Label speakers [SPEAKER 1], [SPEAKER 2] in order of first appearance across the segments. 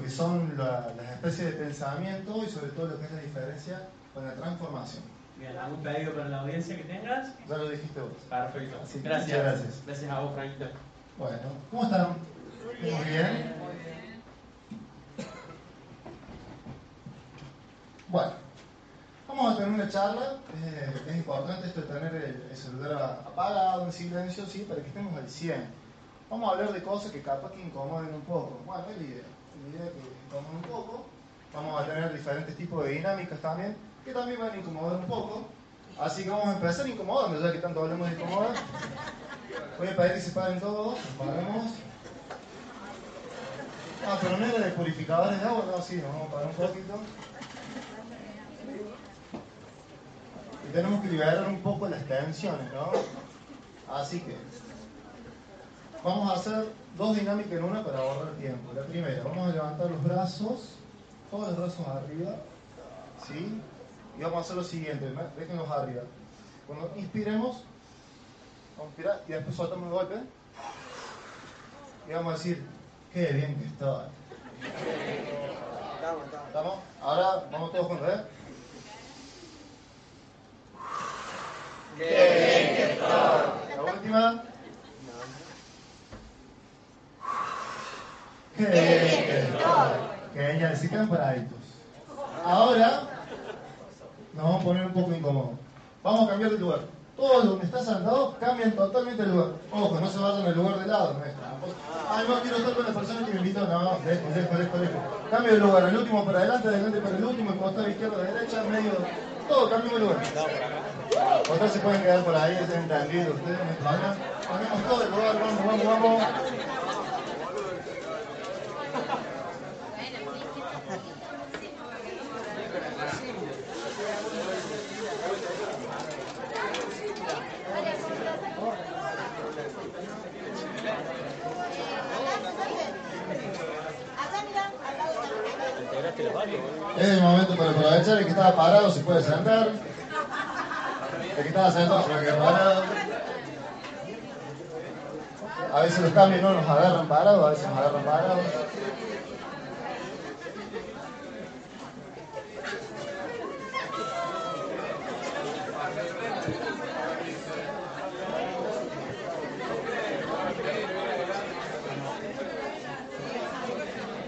[SPEAKER 1] lo que son la- las especies de pensamiento y sobre todo lo que es la diferencia con la transformación.
[SPEAKER 2] Bien, ¿algún pedido para la audiencia que tengas?
[SPEAKER 1] Ya lo dijiste vos.
[SPEAKER 2] Perfecto.
[SPEAKER 1] Así que
[SPEAKER 2] gracias.
[SPEAKER 1] muchas gracias.
[SPEAKER 2] Gracias a vos, Franquito.
[SPEAKER 1] Bueno, ¿cómo están? Muy bien. Bueno, vamos a tener una charla. Eh, es importante esto de tener el, el celular apagado, en silencio, sí, para que estemos al 100. Vamos a hablar de cosas que capaz que incomoden un poco. Bueno, es la idea. Vamos a tener diferentes tipos de dinámicas también, que también van a incomodar un poco. Así que vamos a empezar incomodando, ya que tanto hablamos de incomodar. Voy a pedir que se paren todos. Ah, pero no era de purificadores de agua, no, sí, nos vamos a parar un poquito. Y tenemos que liberar un poco las tensiones, ¿no? Así que vamos a hacer dos dinámicas en una para ahorrar tiempo. La primera, vamos a levantar los brazos, todos los brazos arriba, ¿sí? Y vamos a hacer lo siguiente, déjenlos arriba. Cuando inspiremos, Vamos a inspirar y después soltamos el golpe. Y vamos a decir, qué bien que estoy. ¿Estamos? Ahora vamos todos juntos, ¿eh? Qué bien que estoy. La última. Qué bien que si quedan paraditos. Ahora nos vamos a poner un poco incómodos. Vamos a cambiar de lugar. Todos donde estás sentado cambian totalmente el lugar. Ojo, no se vayan al lugar de lado, no. Ay, no quiero estar con la persona que me invitó. No, lejos, lejos, lejos, lejos. Cambio de lugar. El último para adelante, adelante para el último, el costado izquierdo, derecha, medio. Todo, cambio de lugar. Ustedes se pueden quedar por ahí, es entendido. Ustedes hay problema. Ponemos todo el lugar, vamos, vamos, vamos. Es el momento para aprovechar. El que estaba parado se puede sentar. El que estaba sentado se quedar parado. A veces los cambios no nos agarran parados, a veces nos agarran parados.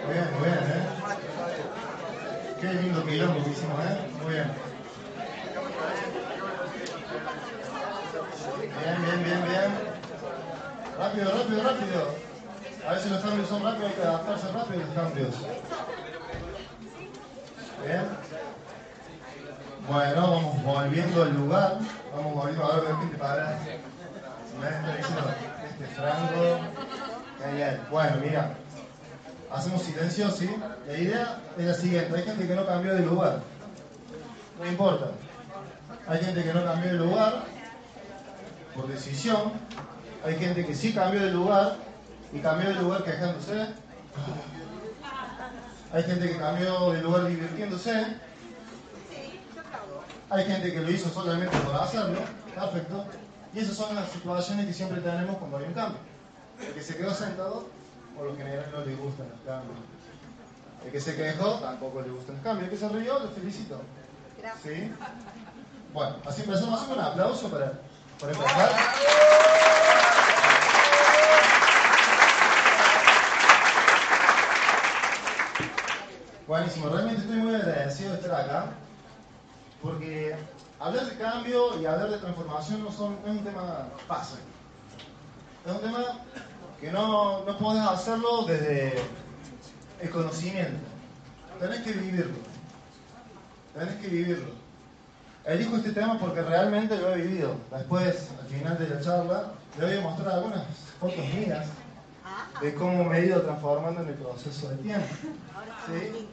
[SPEAKER 1] Bien, bien, ¿eh? Qué lindo quilombo que hicimos, ¿eh? Muy. Bien, bien, bien, bien. Rápido, rápido, rápido. A veces los cambios son rápidos, hay que adaptarse rápido a los cambios. Bien. Bueno, vamos volviendo al lugar. Vamos volviendo a ver de gente para. Si me está diciendo este franco. Genial. Bueno, mira. Hacemos silencio, ¿sí? La idea es la siguiente. Hay gente que no cambió de lugar. No importa. Hay gente que no cambió de lugar por decisión. Hay gente que sí cambió de lugar y cambió de lugar quejándose. Hay gente que cambió de lugar divirtiéndose. Hay gente que lo hizo solamente por hacerlo. Perfecto. Y esas son las situaciones que siempre tenemos cuando hay un cambio. El que se quedó sentado, por lo general no le gustan los cambios. El que se quejó, tampoco le gustan los cambios. El que se rió, lo felicito. ¿Sí? Bueno, así empezamos. Hacemos un aplauso para, para empezar. Buenísimo, realmente estoy muy agradecido de estar acá, porque hablar de cambio y hablar de transformación no, son, es un tema fácil. Es un tema que no, no podés hacerlo desde el conocimiento. Tenés que vivirlo. Tenés que vivirlo. Elijo este tema porque realmente lo he vivido. Después, al final de la charla, le voy a mostrar algunas fotos mías de cómo me he ido transformando en el proceso de tiempo. ¿Sí?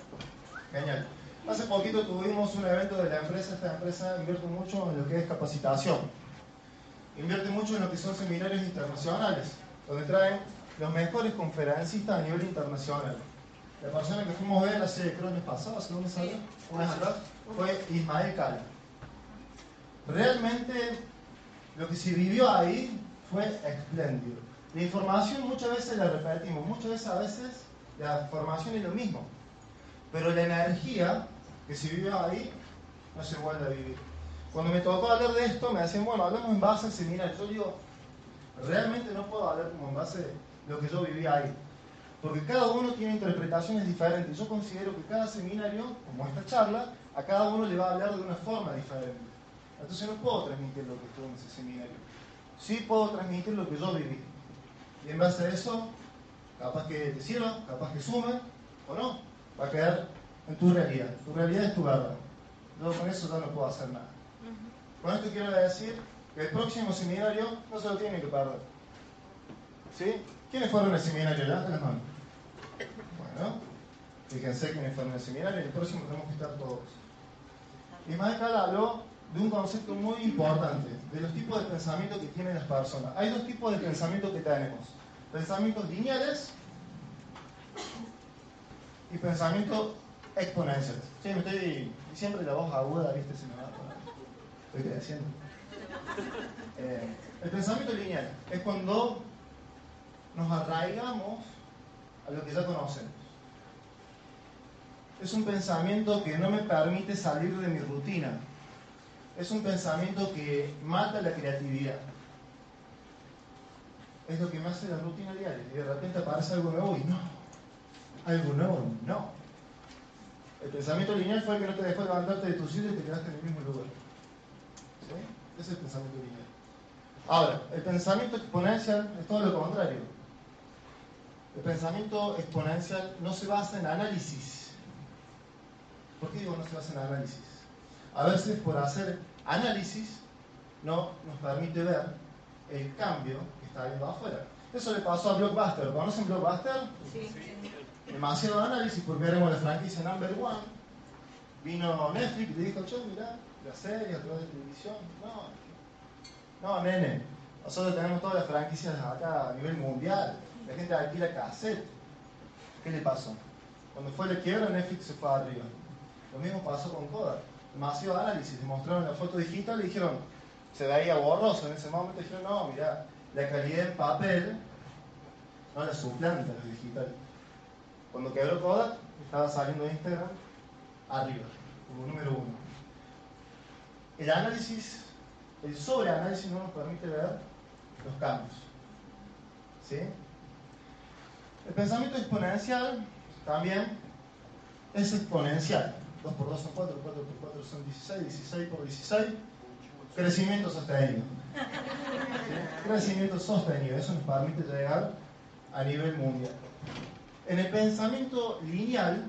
[SPEAKER 1] Genial. Hace poquito tuvimos un evento de la empresa. Esta empresa invierte mucho en lo que es capacitación. Invierte mucho en lo que son seminarios internacionales, donde traen los mejores conferencistas a nivel internacional. La persona que fuimos a ver hace, creo, el mes pasado, hace un mes un mes atrás, fue Ismael Cala. Realmente lo que se vivió ahí fue espléndido. La información muchas veces la repetimos, muchas veces a veces la formación es lo mismo, pero la energía que se vivió ahí no se vuelve a vivir. Cuando me tocó hablar de esto, me decían, bueno, hablamos en base al seminario. Yo digo, realmente no puedo hablar como en base a lo que yo viví ahí. Porque cada uno tiene interpretaciones diferentes. Yo considero que cada seminario, como esta charla, a cada uno le va a hablar de una forma diferente. Entonces no puedo transmitir lo que estuvo en ese seminario. Sí puedo transmitir lo que yo viví. Y en base a eso, capaz que te sirva, capaz que sume, o no. Va a quedar en tu realidad. Tu realidad es tu verdad. Yo con eso ya no puedo hacer nada. Con esto quiero decir que el próximo seminario no se lo tienen que perder. ¿Sí? ¿Quiénes fueron al seminario? Levanten las manos. Bueno, fíjense quiénes fueron al seminario y el próximo tenemos que estar todos. Y Michael habló de un concepto muy importante, de los tipos de pensamiento que tienen las personas. Hay dos tipos de pensamiento que tenemos. Pensamientos lineales y pensamientos exponenciales. Sí, me estoy siempre la voz aguda, ¿viste? Se me va Estoy creciendo. Eh, el pensamiento lineal es cuando nos arraigamos a lo que ya conocemos. Es un pensamiento que no me permite salir de mi rutina. Es un pensamiento que mata la creatividad. Es lo que me hace la rutina diaria. Y de repente aparece algo nuevo y no. Algo nuevo, no. El pensamiento lineal fue el que no te dejó levantarte de tu sitio y te quedaste en el mismo lugar. ¿Sí? Ese es el pensamiento lineal. Ahora, el pensamiento exponencial es todo lo contrario. El pensamiento exponencial no se basa en análisis. ¿Por qué digo no se basa en análisis? A veces por hacer análisis no nos permite ver el cambio que está viendo afuera. Eso le pasó a Blockbuster. ¿Conocen Blockbuster? Sí. Demasiado análisis porque éramos la franquicia number one. Vino Netflix y le dijo, yo, mirá, la serie a través de televisión. No, no, nene. Nosotros tenemos todas las franquicias acá a nivel mundial. La gente alquila cassette. ¿Qué le pasó? Cuando fue la quiebra, Netflix se fue arriba. Lo mismo pasó con Kodak. Demasiado análisis. mostraron la foto digital y dijeron, se veía borroso. En ese momento dijeron, no, mira, la calidad en papel no la suplanta la digital. Cuando quebró Kodak, estaba saliendo de Instagram arriba, como número uno. El análisis, el sobreanálisis no nos permite ver los cambios. ¿Sí? El pensamiento exponencial también es exponencial. 2 por 2 son 4, 4 por 4 son 16, 16 por 16. Crecimiento sostenido. Crecimiento sostenido. Eso nos permite llegar a nivel mundial. En el pensamiento lineal,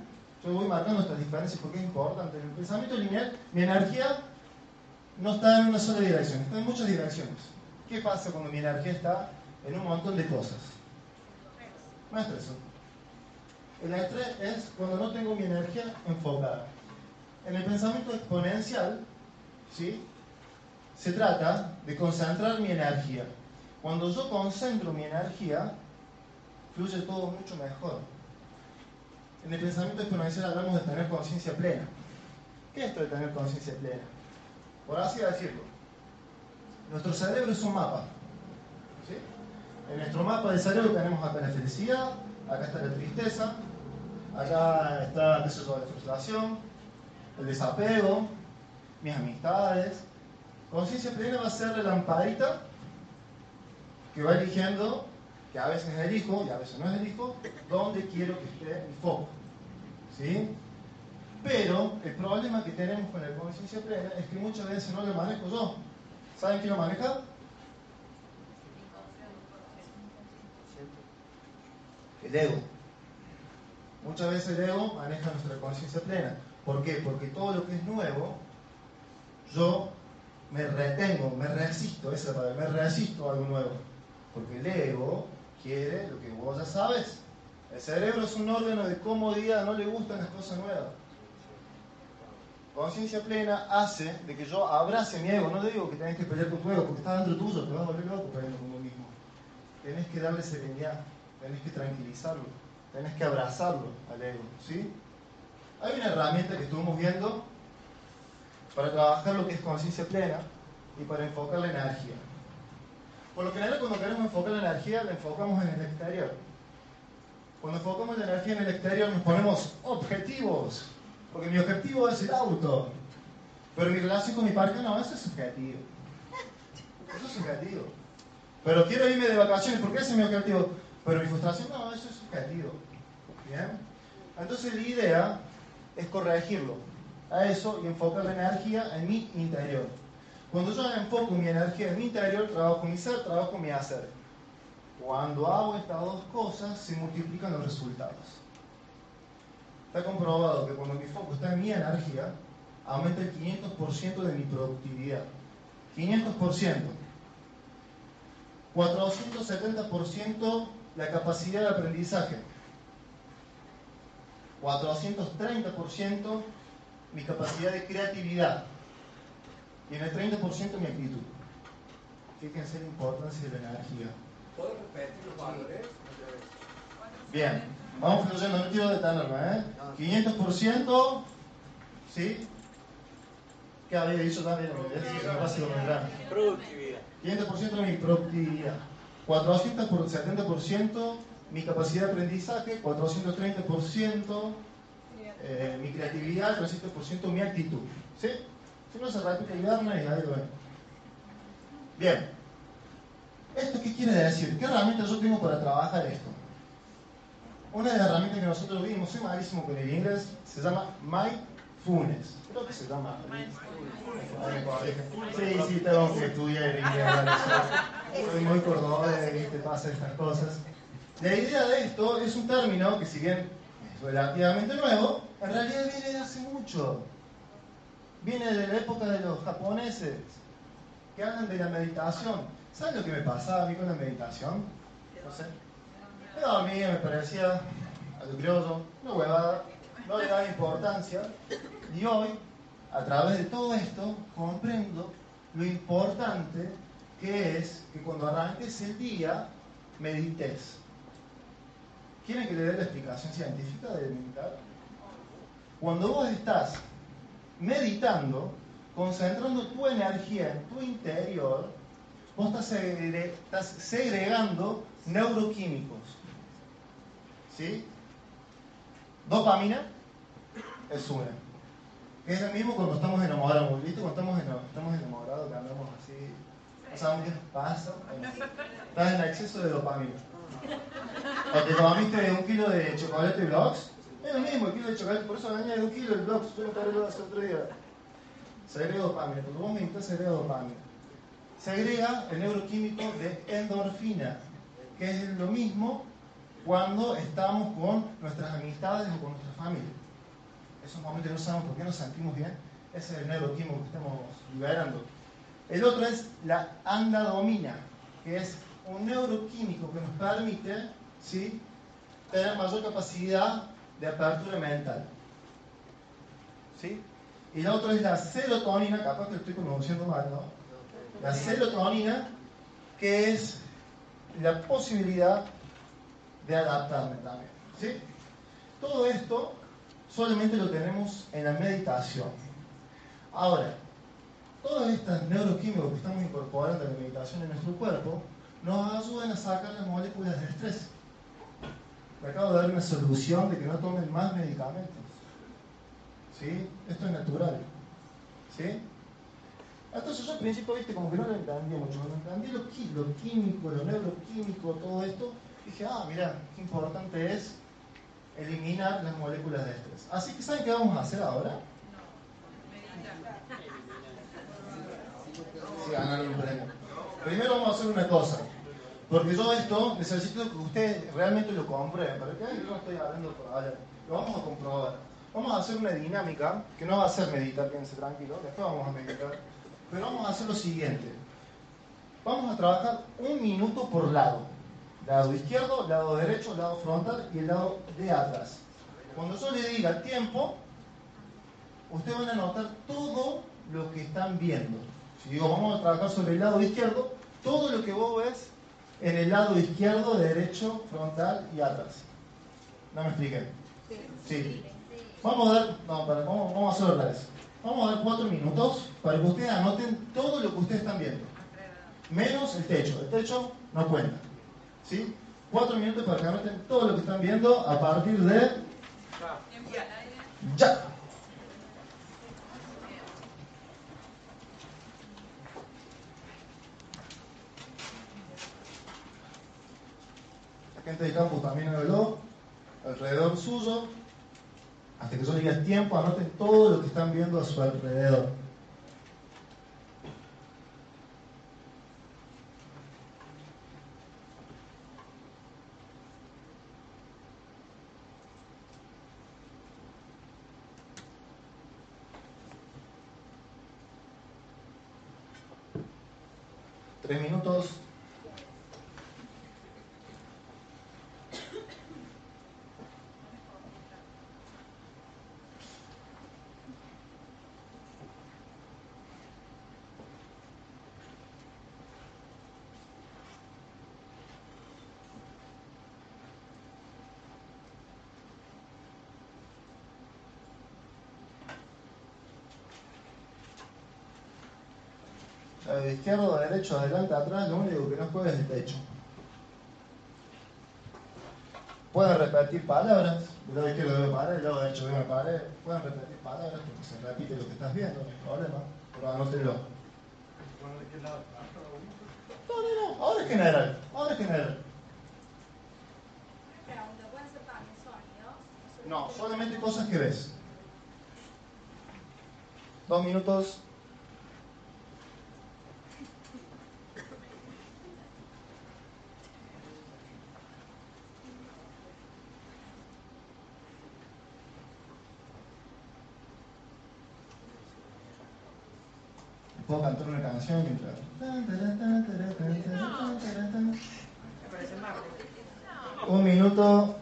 [SPEAKER 1] yo voy marcando estas diferencias porque es importante. En el pensamiento lineal, mi energía no está en una sola dirección, está en muchas direcciones. ¿Qué pasa cuando mi energía está en un montón de cosas? No estrés. El estrés es cuando no tengo mi energía enfocada. En el pensamiento exponencial, ¿sí? se trata de concentrar mi energía. Cuando yo concentro mi energía, fluye todo mucho mejor. En el pensamiento exponencial hablamos de tener conciencia plena. ¿Qué es esto de tener conciencia plena? Por así decirlo, nuestro cerebro es un mapa. En nuestro mapa del cerebro tenemos acá la felicidad, acá está la tristeza, acá está el sé de frustración, el desapego, mis amistades. Conciencia plena va a ser la lamparita que va eligiendo, que a veces es elijo y a veces no elijo, dónde quiero que esté mi foco. ¿Sí? Pero el problema que tenemos con la conciencia plena es que muchas veces no lo manejo yo. ¿Saben quién lo maneja? El ego. Muchas veces el ego maneja nuestra conciencia plena. ¿Por qué? Porque todo lo que es nuevo, yo me retengo, me resisto, esa es la palabra, me resisto a algo nuevo. Porque el ego quiere lo que vos ya sabes. El cerebro es un órgano de comodidad, no le gustan las cosas nuevas. Conciencia plena hace de que yo abrace mi ego. No le digo que tenés que pelear con tu ego, porque está dentro tuyo, te vas a volver loco peleando con uno mismo. Tenés que darle serenidad, tenés que tranquilizarlo, tenés que abrazarlo al ego. ¿sí? Hay una herramienta que estuvimos viendo para trabajar lo que es conciencia plena y para enfocar la energía. Por lo general, cuando queremos enfocar la energía, la enfocamos en el exterior. Cuando enfocamos la energía en el exterior, nos ponemos objetivos. Porque mi objetivo es el auto. Pero mi relación con mi pareja no, eso es subjetivo. Eso es subjetivo. Pero quiero irme de vacaciones porque ese es mi objetivo. Pero mi frustración no, eso es subjetivo. ¿Bien? Entonces la idea es corregirlo a eso y enfocar la energía en mi interior. Cuando yo enfoco mi energía en mi interior, trabajo mi ser, trabajo mi hacer. Cuando hago estas dos cosas, se multiplican los resultados. Está comprobado que cuando mi foco está en mi energía, aumenta el 500% de mi productividad. 500%. 470% la capacidad de aprendizaje. 430% mi capacidad de creatividad. Y en el 30% mi actitud. Fíjense la importancia de la energía.
[SPEAKER 3] ¿Puedo repetir los valores?
[SPEAKER 1] Bien, vamos fluyendo, no quiero detenerme, ¿eh? 500%, ¿sí? ¿Qué había dicho también?
[SPEAKER 3] Productividad.
[SPEAKER 1] 500% de mi productividad, 470% mi capacidad de aprendizaje, 430% eh, mi creatividad, 300% mi actitud. ¿Sí? Si no se repite el y ahí lo ven. Bien. ¿Esto qué quiere decir? ¿Qué herramientas yo tengo para trabajar esto? Una de las herramientas que nosotros vimos, soy malísimo con el inglés, se llama Mindfulness. Creo que se llama. Sí, sí, tengo que estudiar inglés. Soy muy cordobés y te pasa estas cosas. La idea de esto es un término que si bien es relativamente nuevo, en realidad viene de hace mucho. Viene de la época de los japoneses, que hablan de la meditación. ¿Saben lo que me pasaba a mí con la meditación? No sé. Me dormía, me parecía a lo criollo, una huevada, no le daba importancia. Y hoy, a través de todo esto, comprendo lo importante que es que cuando arranques el día, medites. ¿Quieren que le dé la explicación científica de meditar? Cuando vos estás meditando, concentrando tu energía en tu interior, vos estás, segre estás segregando neuroquímicos. ¿Sí? Dopamina es una. Es lo mismo cuando estamos enamorados. ¿Viste? Cuando estamos, enamorados, estamos enamorados, que andamos así. No sabemos qué nos pasa. Estás en exceso de dopamina. O te comiste un kilo de chocolate blocks. Es lo mismo, el kilo de chocolate. Por eso añade un kilo de blocks. Yo me lo hace otro día. Se agrega dopamina. Cuando vos meditas, se agrega dopamina. Se agrega el neuroquímico de endorfina, que es lo mismo cuando estamos con nuestras amistades o con nuestra familia. Esos momentos no sabemos por qué nos sentimos bien, ese es el neuroquímico que estamos liberando. El otro es la andadomina, que es un neuroquímico que nos permite ¿sí? tener mayor capacidad de apertura mental. ¿Sí? Y la otra es la serotonina, capaz que lo estoy pronunciando mal, ¿no? La serotonina, que es la posibilidad de adaptarme también. ¿sí? Todo esto solamente lo tenemos en la meditación. Ahora, todos estos neuroquímicos que estamos incorporando en la meditación en nuestro cuerpo nos ayudan a sacar las moléculas de estrés. Me acabo de dar una solución de que no tomen más medicamentos. ¿Sí? Esto es natural. ¿Sí? Entonces yo al principio, viste, como que no lo entendía mucho. No entendí lo, lo químico, lo neuroquímico, todo esto. Dije, ah, mira, qué importante es eliminar las moléculas de estrés. Así que, ¿saben qué vamos a hacer ahora? Sí, ganar un premio. Primero vamos a hacer una cosa. Porque yo esto necesito que usted realmente lo comprueben. ¿Para qué? Yo no estoy hablando por hablar. Lo vamos a comprobar. Vamos a hacer una dinámica, que no va a ser meditar, quédense tranquilo, después vamos a meditar. Pero vamos a hacer lo siguiente. Vamos a trabajar un minuto por lado. Lado izquierdo, lado derecho, lado frontal y el lado de atrás. Cuando yo le diga tiempo, ustedes van a notar todo lo que están viendo. Si digo, vamos a trabajar sobre el lado izquierdo, todo lo que vos ves en el lado izquierdo, derecho, frontal y atrás. ¿No me expliqué? Sí. Vamos a dar, no, para, vamos, vamos a hacerlo otra vez. Vamos a dar cuatro minutos para que ustedes anoten todo lo que ustedes están viendo. Menos el techo. El techo no cuenta. ¿Sí? Cuatro minutos para que anoten todo lo que están viendo a partir de ya. La gente del campo también habló alrededor suyo. Hasta que yo diga tiempo, anoten todo lo que están viendo a su alrededor. Tres minutos. De izquierdo, de derecho, adelante, atrás, lo único que no juega es el techo. Pueden repetir palabras, el lado izquierdo debe parar, el lado derecho debe parar, pueden repetir palabras porque se repite lo que estás viendo, no hay problema, pero anótenlo. No, no, no, ahora es general, ahora es general. No, solamente cosas que ves. Dos minutos. Puedo cantar una canción mientras. Un minuto.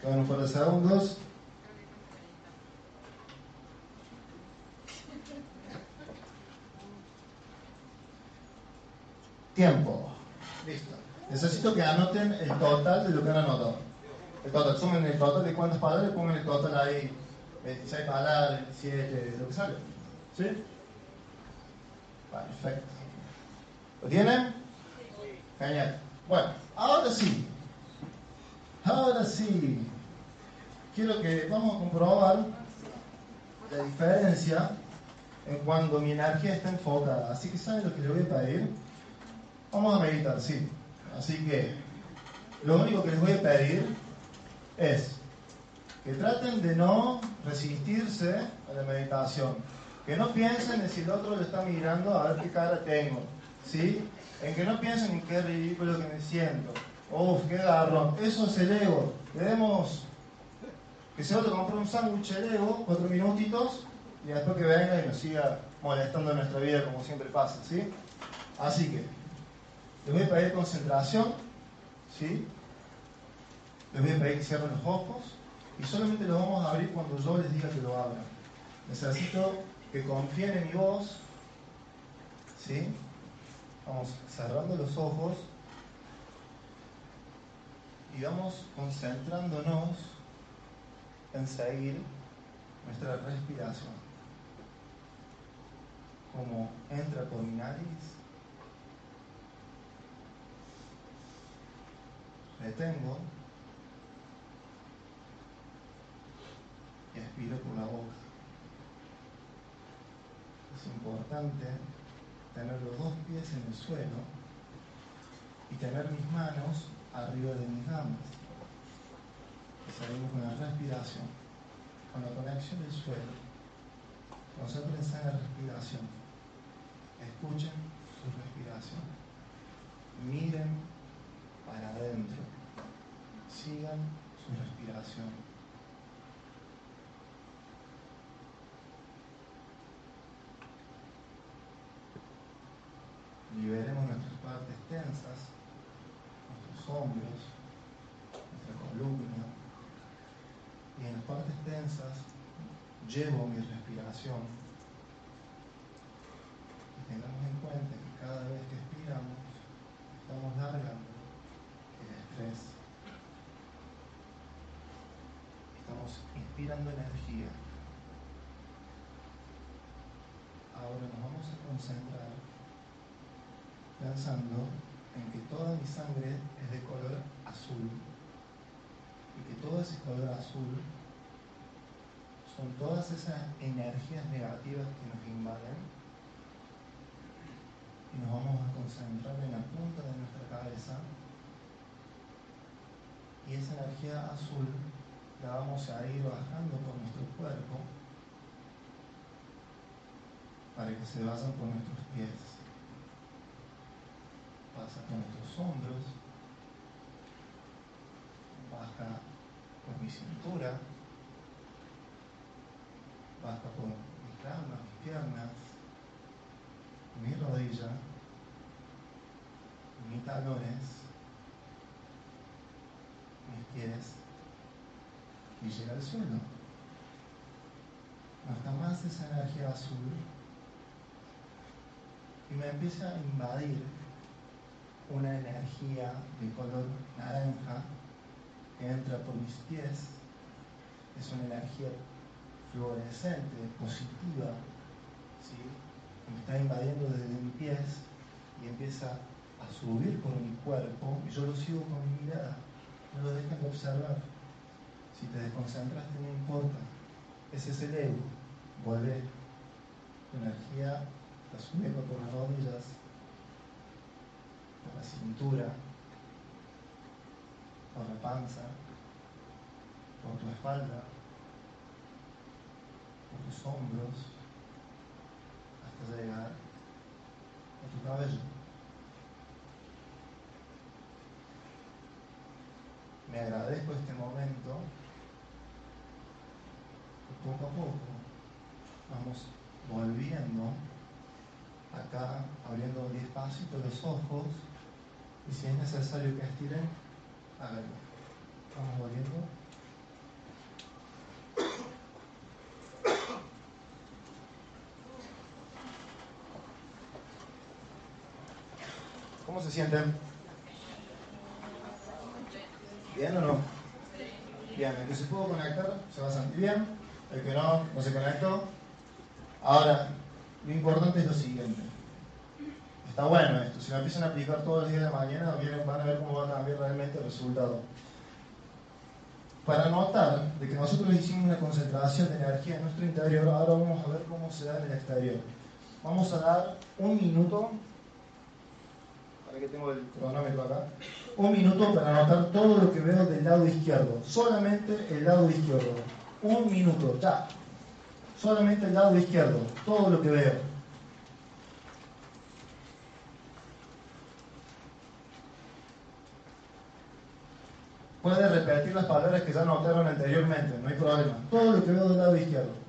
[SPEAKER 1] Quedan un par de segundos. Tiempo. Listo. Necesito que anoten el total de lo que han anotado. El total, sumen el total de cuántas palabras y pongan el total ahí. 26 palabras, 27, lo que sale. ¿Sí? Perfecto. ¿Lo tienen? Genial. Bueno, ahora sí. Ahora sí. Quiero que vamos a comprobar la diferencia en cuando mi energía está enfocada. Así que, ¿saben lo que les voy a pedir? Vamos a meditar, sí. Así que, lo único que les voy a pedir es que traten de no resistirse a la meditación. Que no piensen en si el otro lo está mirando a ver qué cara tengo. ¿Sí? En que no piensen en qué ridículo que me siento. Uf, qué garrón. Eso es el ego. Debemos que se otro compre un sándwich el ego, cuatro minutitos, y después que venga y nos siga molestando en nuestra vida como siempre pasa, ¿sí? Así que, les voy a pedir concentración, ¿sí? Les voy a pedir que cierren los ojos y solamente los vamos a abrir cuando yo les diga que lo abran. Necesito que confíen en mi voz, ¿sí? Vamos cerrando los ojos y vamos concentrándonos en seguir nuestra respiración. Como entra por mi nariz, retengo y expiro por la boca. es importante tener los dos pies en el suelo y tener mis manos arriba de mis damas. Salimos con la respiración, con la conexión del suelo. Concentrense en la respiración. Escuchen su respiración. Miren para adentro. Sigan su respiración. Liberemos nuestras partes tensas, nuestros hombros, nuestra columna. Y en las partes tensas llevo mi respiración. Y tengamos en cuenta que cada vez que expiramos, estamos largando el estrés. Estamos inspirando energía. Ahora nos vamos a concentrar pensando en que toda mi sangre es de color azul y que todo ese color azul son todas esas energías negativas que nos invaden y nos vamos a concentrar en la punta de nuestra cabeza. Y esa energía azul la vamos a ir bajando por nuestro cuerpo para que se vayan por nuestros pies pasa por nuestros hombros, baja por mi cintura, baja por mis ramas, mis piernas, mi rodilla, mis talones, mis pies y llega al suelo. Está más esa energía azul. Y me empieza a invadir una energía de color naranja que entra por mis pies. Es una energía fluorescente, positiva, ¿sí? me está invadiendo desde mis pies y empieza a subir por mi cuerpo y yo lo sigo con mi mirada. No lo dejan de observar. Si te desconcentraste, no importa. Ese es el ego. Vuelve. Tu energía está subiendo por las rodillas, por la cintura, la panza, por tu espalda, por tus hombros, hasta llegar a tu cabello. Me agradezco este momento poco a poco vamos volviendo acá, abriendo despacito los ojos y si es necesario que estiren, háganlo. Vamos volviendo. ¿Cómo se sienten? ¿Bien o no? Bien, el que se pudo conectar se va a sentir bien, el que no, no se conectó. Ahora, lo importante es lo siguiente. Está bueno esto. Si lo empiezan a aplicar todos los días de mañana, van a ver cómo va a cambiar realmente el resultado. Para notar de que nosotros hicimos una concentración de energía en nuestro interior, ahora vamos a ver cómo se da en el exterior. Vamos a dar un minuto, para que tengo el cronómetro acá, un minuto para notar todo lo que veo del lado izquierdo. Solamente el lado izquierdo. Un minuto, ya. Solamente el lado izquierdo, todo lo que veo. Puede repetir las palabras que ya notaron anteriormente, no hay problema. Todo lo que veo del lado izquierdo.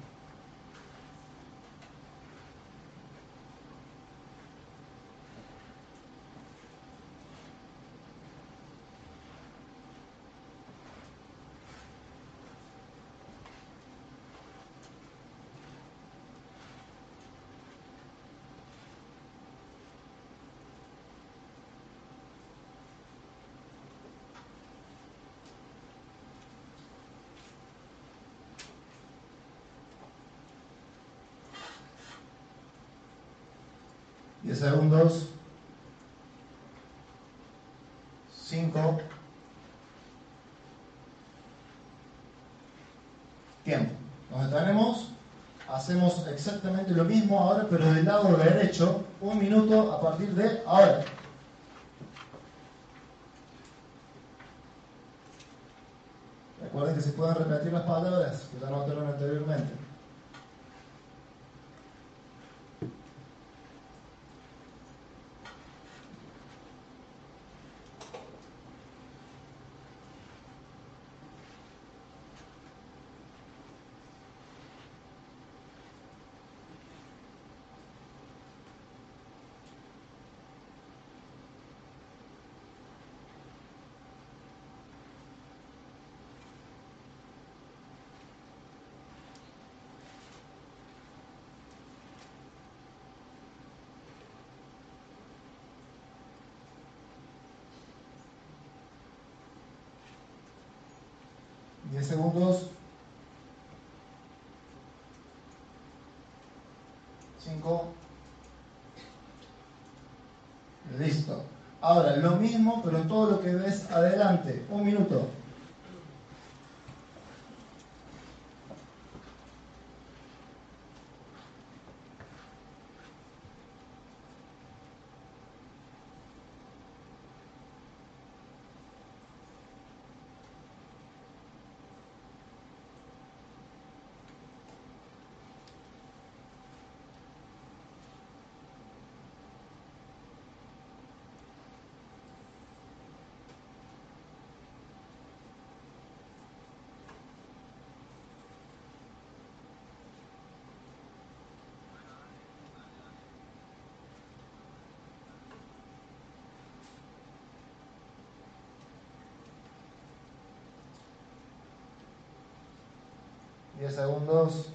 [SPEAKER 1] Segundos. 5. Tiempo. Nos detenemos. hacemos exactamente lo mismo ahora, pero del lado derecho, un minuto a partir de ahora. Recuerden que se pueden repetir las palabras 10 segundos. 5. Listo. Ahora, lo mismo, pero todo lo que ves adelante. Un minuto. Diez segundos.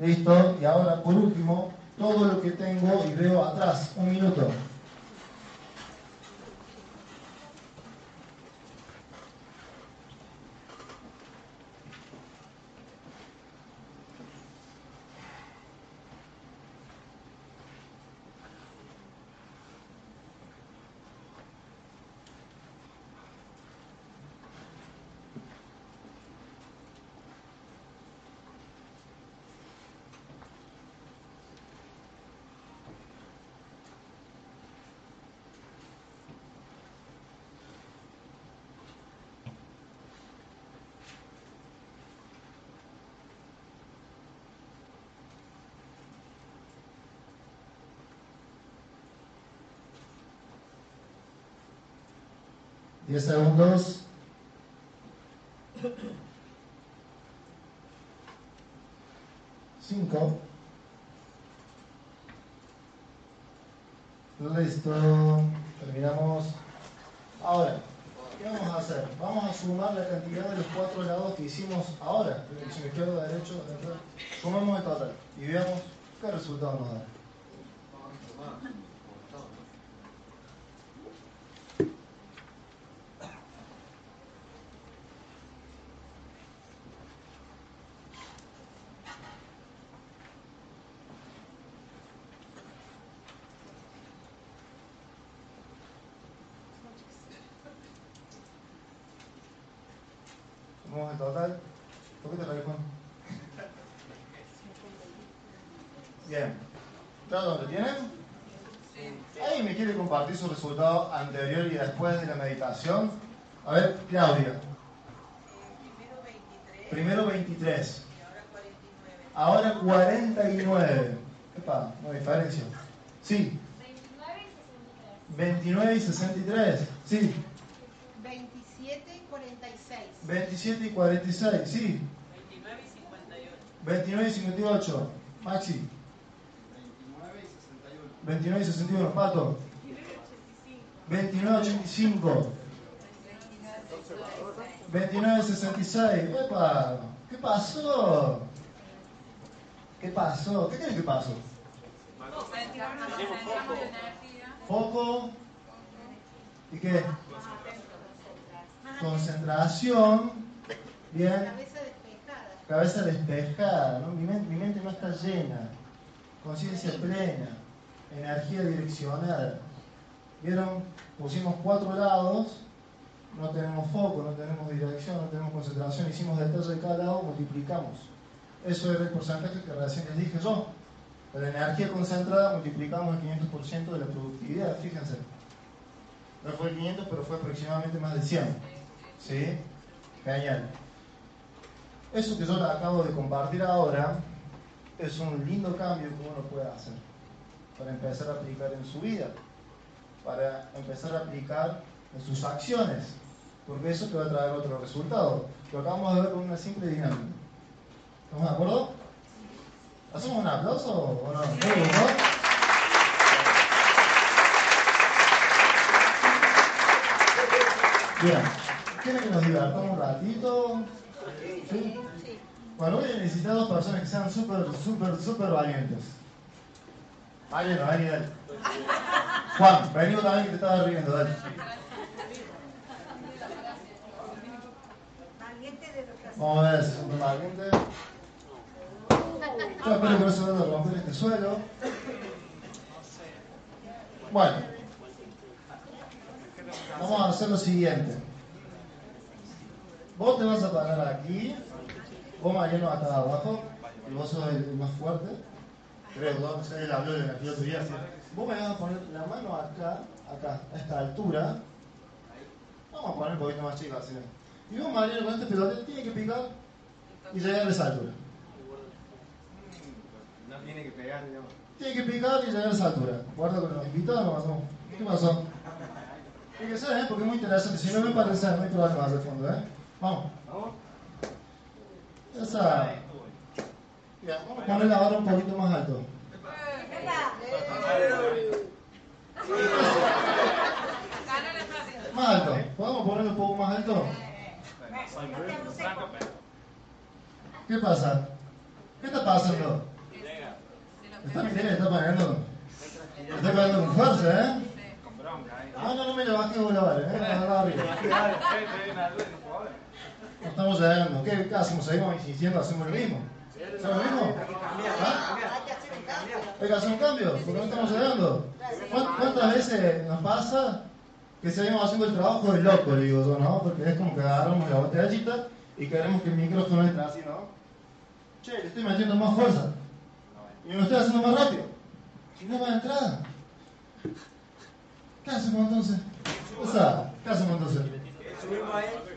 [SPEAKER 1] Listo, y ahora por último, todo lo que tengo y veo atrás, un minuto. Diez segundos. Cinco. Listo. Terminamos. Ahora, ¿qué vamos a hacer? Vamos a sumar la cantidad de los cuatro lados que hicimos ahora. Dirección izquierda, derecho, derecha. Sumamos el total y veamos qué resultado nos da. Sumamos el total. ¿Por qué te reí, Juan? Bien. ¿Todos lo tienen? ¿Alguien me quiere compartir su resultado anterior y después de la meditación? A ver, Claudia.
[SPEAKER 4] Primero 23
[SPEAKER 1] Primero 23.
[SPEAKER 4] y ahora 49.
[SPEAKER 1] Ahora 49. Epa, no diferencia. Sí.
[SPEAKER 5] 29 y 63.
[SPEAKER 1] 29 y 63. Sí.
[SPEAKER 4] 27 y 46.
[SPEAKER 1] 27 y 46. Sí.
[SPEAKER 4] 29 y 58.
[SPEAKER 1] 29 y 58. Maxi. 29
[SPEAKER 3] 29 y 61.
[SPEAKER 1] y 61. Pato. 29 y 85. 29 y 66. Epa, ¿qué pasó? ¿Qué pasó? ¿Qué crees que pasó? Foco. ¿Y qué? Concentración. Bien.
[SPEAKER 4] Cabeza despejada.
[SPEAKER 1] ¿no? Mi, men- mi mente no está llena. Conciencia plena. Energía direccionada. ¿Vieron? Pusimos cuatro lados, no tenemos foco, no tenemos dirección, no tenemos concentración, hicimos detalle de cada lado, multiplicamos. Eso era el porcentaje que recién les dije yo. La energía concentrada multiplicamos el 500% de la productividad, fíjense. No fue el 500, pero fue aproximadamente más de 100. ¿Sí? Genial. Eso que yo les acabo de compartir ahora es un lindo cambio que uno puede hacer para empezar a aplicar en su vida, para empezar a aplicar en sus acciones, porque eso te va a traer otro resultado. Lo acabamos de ver con una simple dinámica. ¿Estamos de acuerdo? ¿Hacemos un aplauso o no? Bien, ¿quieren que nos divertamos un ratito? ¿Sí? Bueno, voy a necesitar dos personas que sean súper, súper, súper valientes. Vení, dale. Juan, vení también que te estaba riendo, dale. Vamos a ver si son valientes. Yo espero que no se vaya a romper este suelo. Bueno, vamos a hacer lo siguiente. Vos te vas a parar aquí, vos Mariano acá abajo, y vos sos el, más fuerte. Creo que él habló de energía otro día. Vos me vas a poner la mano acá, acá, a esta altura. Vamos a poner un poquito más chica, así. Y vos Mariano con este pelote tiene que picar y llegar a esa altura.
[SPEAKER 3] No tiene que pegar, digamos.
[SPEAKER 1] Tiene que picar y llegar a esa altura. Guarda con los invitados, no pasó. ¿Qué pasó? Tiene que ser, ¿eh? Porque es muy interesante. Si no me parece, no hay problema más de fondo, ¿eh? Vamos.
[SPEAKER 3] ¿Vamos?
[SPEAKER 1] Esa. Ya, vamos a ponerla ahora un poquito más alto. Más alto. ¿Podemos ponerlo un poco más alto? ¿Qué pasa? ¿Qué está pasando? ¿Está Milenio? ¿Está pagando? ¿Está pagando con fuerza, eh? Ah, no, no me lo bajes a volar, eh. Arriba. No estamos llegando. ¿Qué, qué hacemos? ¿Seguimos insistiendo? ¿Hacemos lo mismo? ¿Hacemos lo mismo? ¿Ah? ¿Hay que hacer un cambio? Porque no estamos llegando. ¿Cuán- ¿Cuántas veces nos pasa que seguimos haciendo el trabajo del loco, digo yo, ¿no? Porque es como que agarramos la botellita y queremos que el micrófono entre así, ¿no? Che, le estoy metiendo más fuerza. Y me lo estoy haciendo más rápido. Y no va a entrar. ¿Qué hacemos entonces? O sea, ¿qué hacemos entonces?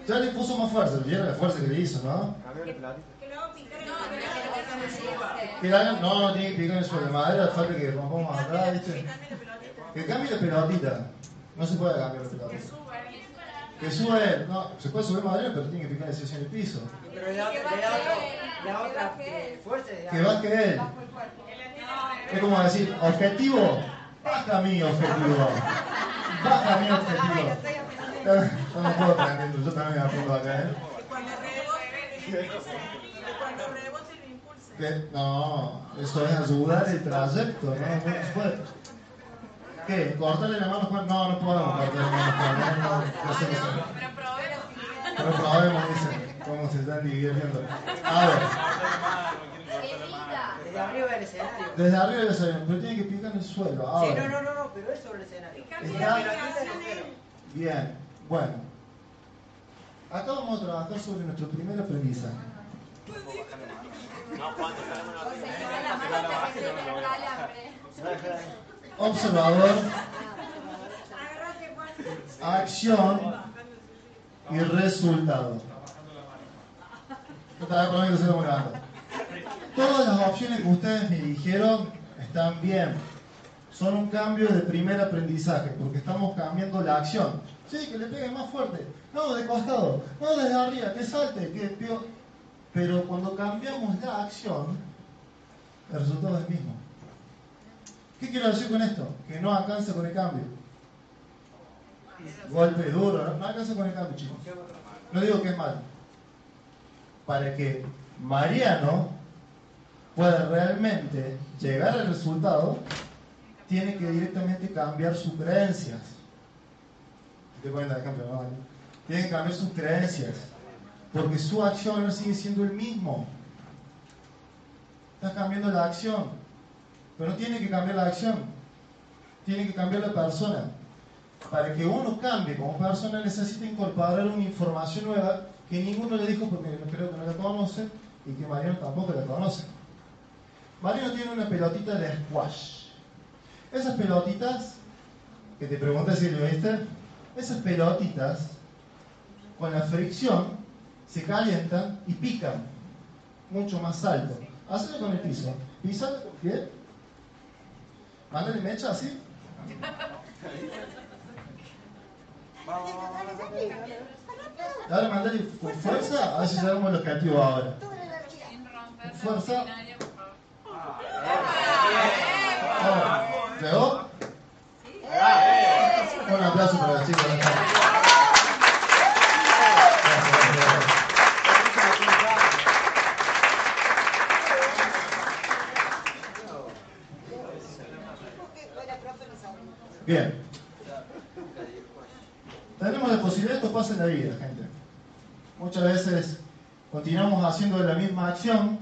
[SPEAKER 1] Ya le puso más fuerza, vieron la fuerza que le hizo, ¿no?
[SPEAKER 3] platito.
[SPEAKER 1] Que le no, no tiene que picar suelo de madera, falta que rompamos acá, ¿viste? Que cambie la pelotita. No se puede cambiar la pelotita. Que suba él, no, se puede subir madera, pero tiene que picar el en el piso.
[SPEAKER 3] Pero le da, le da, otro- le da otra fuerza. le da-
[SPEAKER 1] Que baje él. Es como decir, objetivo, baja mi objetivo. Baja mi objetivo. Yo no puedo aprender, yo también aprendo acá, ¿eh?
[SPEAKER 4] Cuando rebote, cuando rebote lo impulsa.
[SPEAKER 1] Que- no, eso es ayudar el trayecto, no, no se puede. ¿Qué? ¿Cortarle la mano a Juan? No, no podemos cortarle la mano a Juan, no, no, no sé. Pero probemos, dice, cómo se están divirtiendo. A ver,
[SPEAKER 3] Desde arriba del escenario.
[SPEAKER 1] desde arriba del escenario, pero tiene que picar en el suelo.
[SPEAKER 3] Sí, no,
[SPEAKER 1] Ahora,
[SPEAKER 3] no, no, no, pero es sobre el escenario.
[SPEAKER 1] Bien, bueno. Acá vamos a trabajar sobre nuestro primer aprendizaje. Observador, acción y resultado. Todas las opciones que ustedes me dijeron están bien. Son un cambio de primer aprendizaje, porque estamos cambiando la acción. Sí, que le peguen más fuerte. No, de costado. No, desde arriba, que salte, que Pero cuando cambiamos la acción, el resultado es el mismo. ¿Qué quiero decir con esto? Que no alcance con el cambio. Golpe duro, no, alcanza con el cambio, chicos. No digo que es malo. Para que Mariano pueda realmente llegar al resultado, tiene que directamente cambiar sus creencias. ¿Te? Tiene que cambiar sus creencias. Porque su acción sigue siendo el mismo. Estás cambiando la acción. Pero no tiene que cambiar la acción. Tiene que cambiar la persona. para que uno cambie como persona necesita incorporar una información nueva que ninguno le dijo porque creo que no la conoce y que Mariano tampoco la conoce. Mariano tiene una pelotita de squash. Esas pelotitas, que te pregunté si lo viste, esas pelotitas con la fricción se calientan y pican mucho más alto. Hazlo con el piso. Pisa, bien. Mándale mecha así. Ahora mandale fuerza, a ver si sabemos lo creativo ahora. Fuerza. ¿Llegó? Un aplauso para los chicos. Bien. Tenemos la posibilidad, esto pasa en la vida, gente. Muchas veces continuamos haciendo la misma acción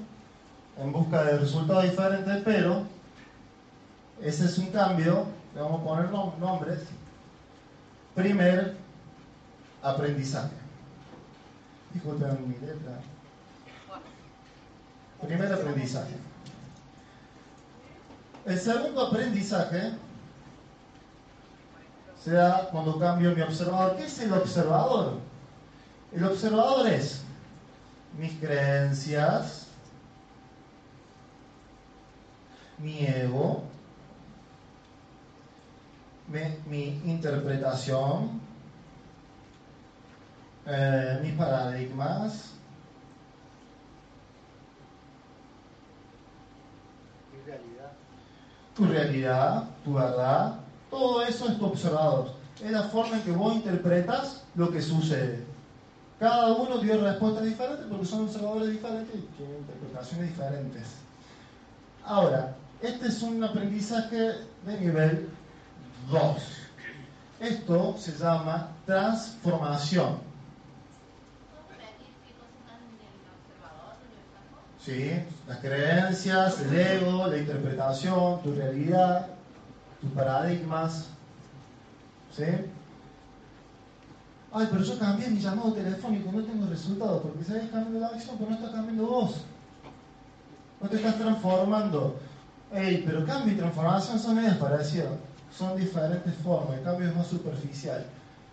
[SPEAKER 1] en busca de resultados diferentes, pero ese es un cambio, le vamos a poner nom- nombres. Primer aprendizaje. Disculpen mi letra. Primer aprendizaje. El segundo aprendizaje se da cuando cambio mi observador. ¿Qué es el observador? El observador es mis creencias, mi ego, mi, mi interpretación, eh, mis paradigmas,
[SPEAKER 3] Mi realidad.
[SPEAKER 1] tu realidad, tu verdad, todo eso es tu observador. Es la forma en que vos interpretas lo que sucede. Cada uno dio respuestas diferentes porque son observadores diferentes y tienen interpretaciones diferentes. Ahora, este es un aprendizaje de nivel 2. Esto se llama transformación. ¿Sí? Las creencias, el ego, la interpretación, tu realidad, tus paradigmas. ¿Sí? Ay, pero yo cambié mi llamado telefónico y no tengo resultado, porque sabes cambiando la acción, pero no estás cambiando vos. No te estás transformando. Ey, pero cambio y transformación son medias. Son diferentes formas. El cambio es más superficial.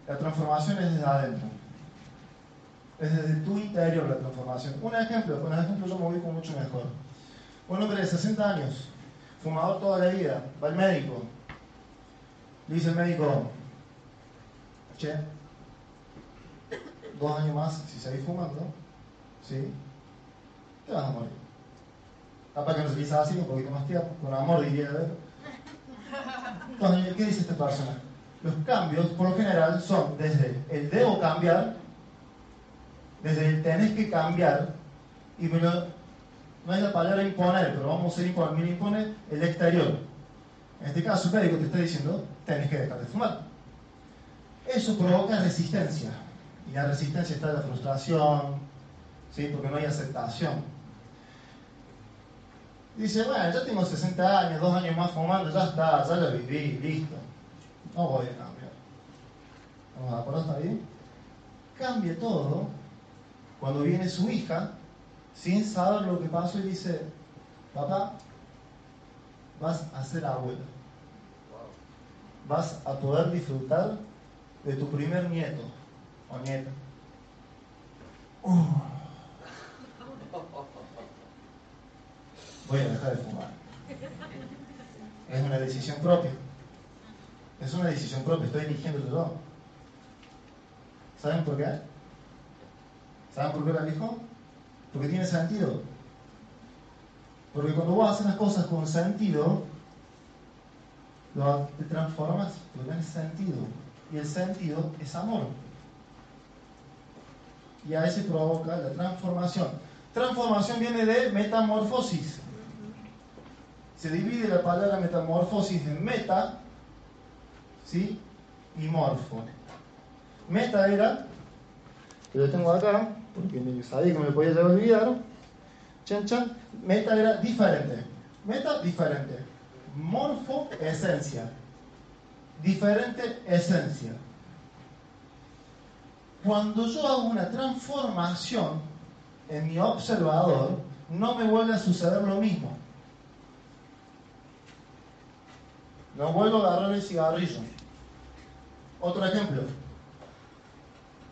[SPEAKER 1] La transformación es desde adentro. Es desde tu interior la transformación. Un ejemplo, con el ejemplo yo me ubico mucho mejor. Un hombre de 60 años, fumador toda la vida, va al médico. Dice el médico, che, dos años más, si seguís fumando, ¿sí? Te vas a morir. Capaz que no se quizás así, un poquito más tiempo, con amor diría. Entonces, ¿qué dice esta persona? Los cambios, por lo general, son desde el debo cambiar, desde el tenés que cambiar, y me no es la palabra imponer, pero vamos a usar imponer, mira, impone el exterior. En este caso, el médico te está diciendo, tenés que dejar de fumar. Eso provoca resistencia. Y la resistencia está en la frustración, ¿sí? porque no hay aceptación. Dice, bueno, ya tengo 60 años, dos años más fumando, ya está, ya lo viví, listo. No voy a cambiar. ¿Estamos de acuerdo? ¿Está bien? Cambia todo cuando viene su hija, sin saber lo que pasó, y dice, papá, vas a ser abuelo. Vas a poder disfrutar de tu primer nieto o nieta. Voy a dejar de fumar. Es una decisión propia. Es una decisión propia, estoy eligiéndolo yo. ¿Saben por qué? ¿Saben por qué la elijo? Porque tiene sentido. Porque cuando vos haces las cosas con sentido, lo, te transformas, lo tenés sentido. Y el sentido es amor. Y a ese provoca la transformación. Transformación viene de metamorfosis. Se divide la palabra metamorfosis en meta ¿sí? y morfo. Meta era, que lo tengo acá, porque sabía que me podía llevar a olvidar. Chan, chan. Meta era diferente. Meta, diferente. Morfo, esencia. diferente esencia. Cuando yo hago una transformación en mi observador, no me vuelve a suceder lo mismo. No vuelvo a agarrar el cigarrillo. Otro ejemplo.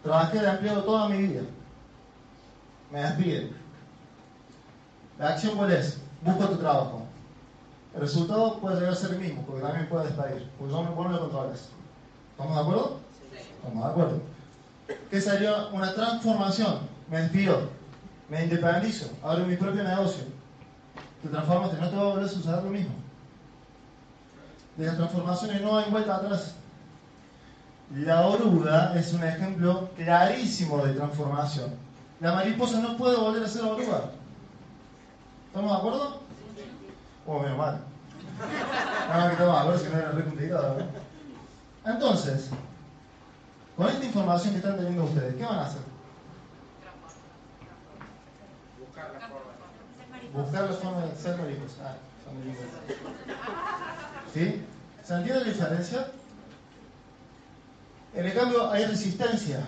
[SPEAKER 1] Trabajé de empleado toda mi vida. Me despiden. La acción cuál es? Busco tu trabajo. El resultado puede llegar a ser el mismo, porque también me puede despedir. Porque yo me pongo lo controles. ¿Estamos de acuerdo? Estamos de acuerdo. ¿Qué sería una transformación? Me despido, me independizo, abro mi propio negocio. Te transformas, no te va a volver a suceder lo mismo. De las transformaciones no hay vuelta atrás. La oruga es un ejemplo clarísimo de transformación. La mariposa no puede volver a ser oruga. ¿Estamos de acuerdo? Oh, menos mal. No, que estamos de acuerdo, si no era re complicado. ¿no? Entonces, con esta información que están teniendo ustedes, ¿qué van a hacer?
[SPEAKER 3] Buscar la forma.
[SPEAKER 1] Buscar la forma de ser mariposa. Ah, son mariposas. ¿Sí? ¿Se entiende la diferencia? En el cambio hay resistencia.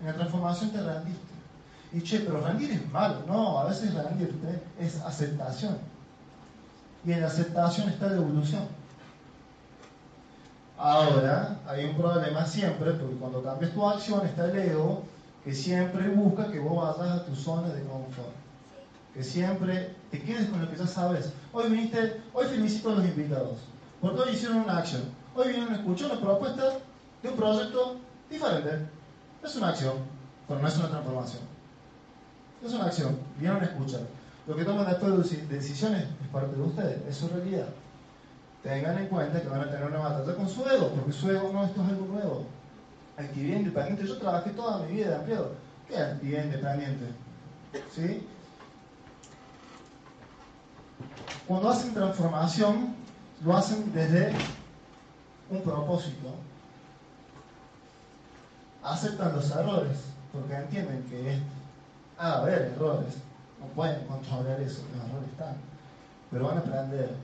[SPEAKER 1] En la transformación te rendiste. Y che, pero rendir es malo. No, a veces rendirte es aceptación. Y en la aceptación está la evolución. Ahora, hay un problema siempre, porque cuando cambias tu acción está el ego que siempre busca que vos vayas a tu zona de confort. Que siempre te quedes con lo que ya sabes. Hoy viniste, hoy felicito a los invitados, porque hoy hicieron una acción. Hoy vinieron a escuchar una propuesta de un proyecto diferente. Es una acción, pero no es una transformación. Es una acción, vinieron a escuchar. Lo que toman después de decisiones es parte de ustedes, es su realidad. Tengan en cuenta que van a tener una batalla con su ego, porque su ego no, esto es algo nuevo. Actividad independiente, yo trabajé toda mi vida de empleado. ¿Qué actividad independiente? ¿Sí? Cuando hacen transformación, lo hacen desde un propósito. Aceptan los errores, porque entienden que es, a haber errores, no pueden controlar eso, los errores están, pero van a aprender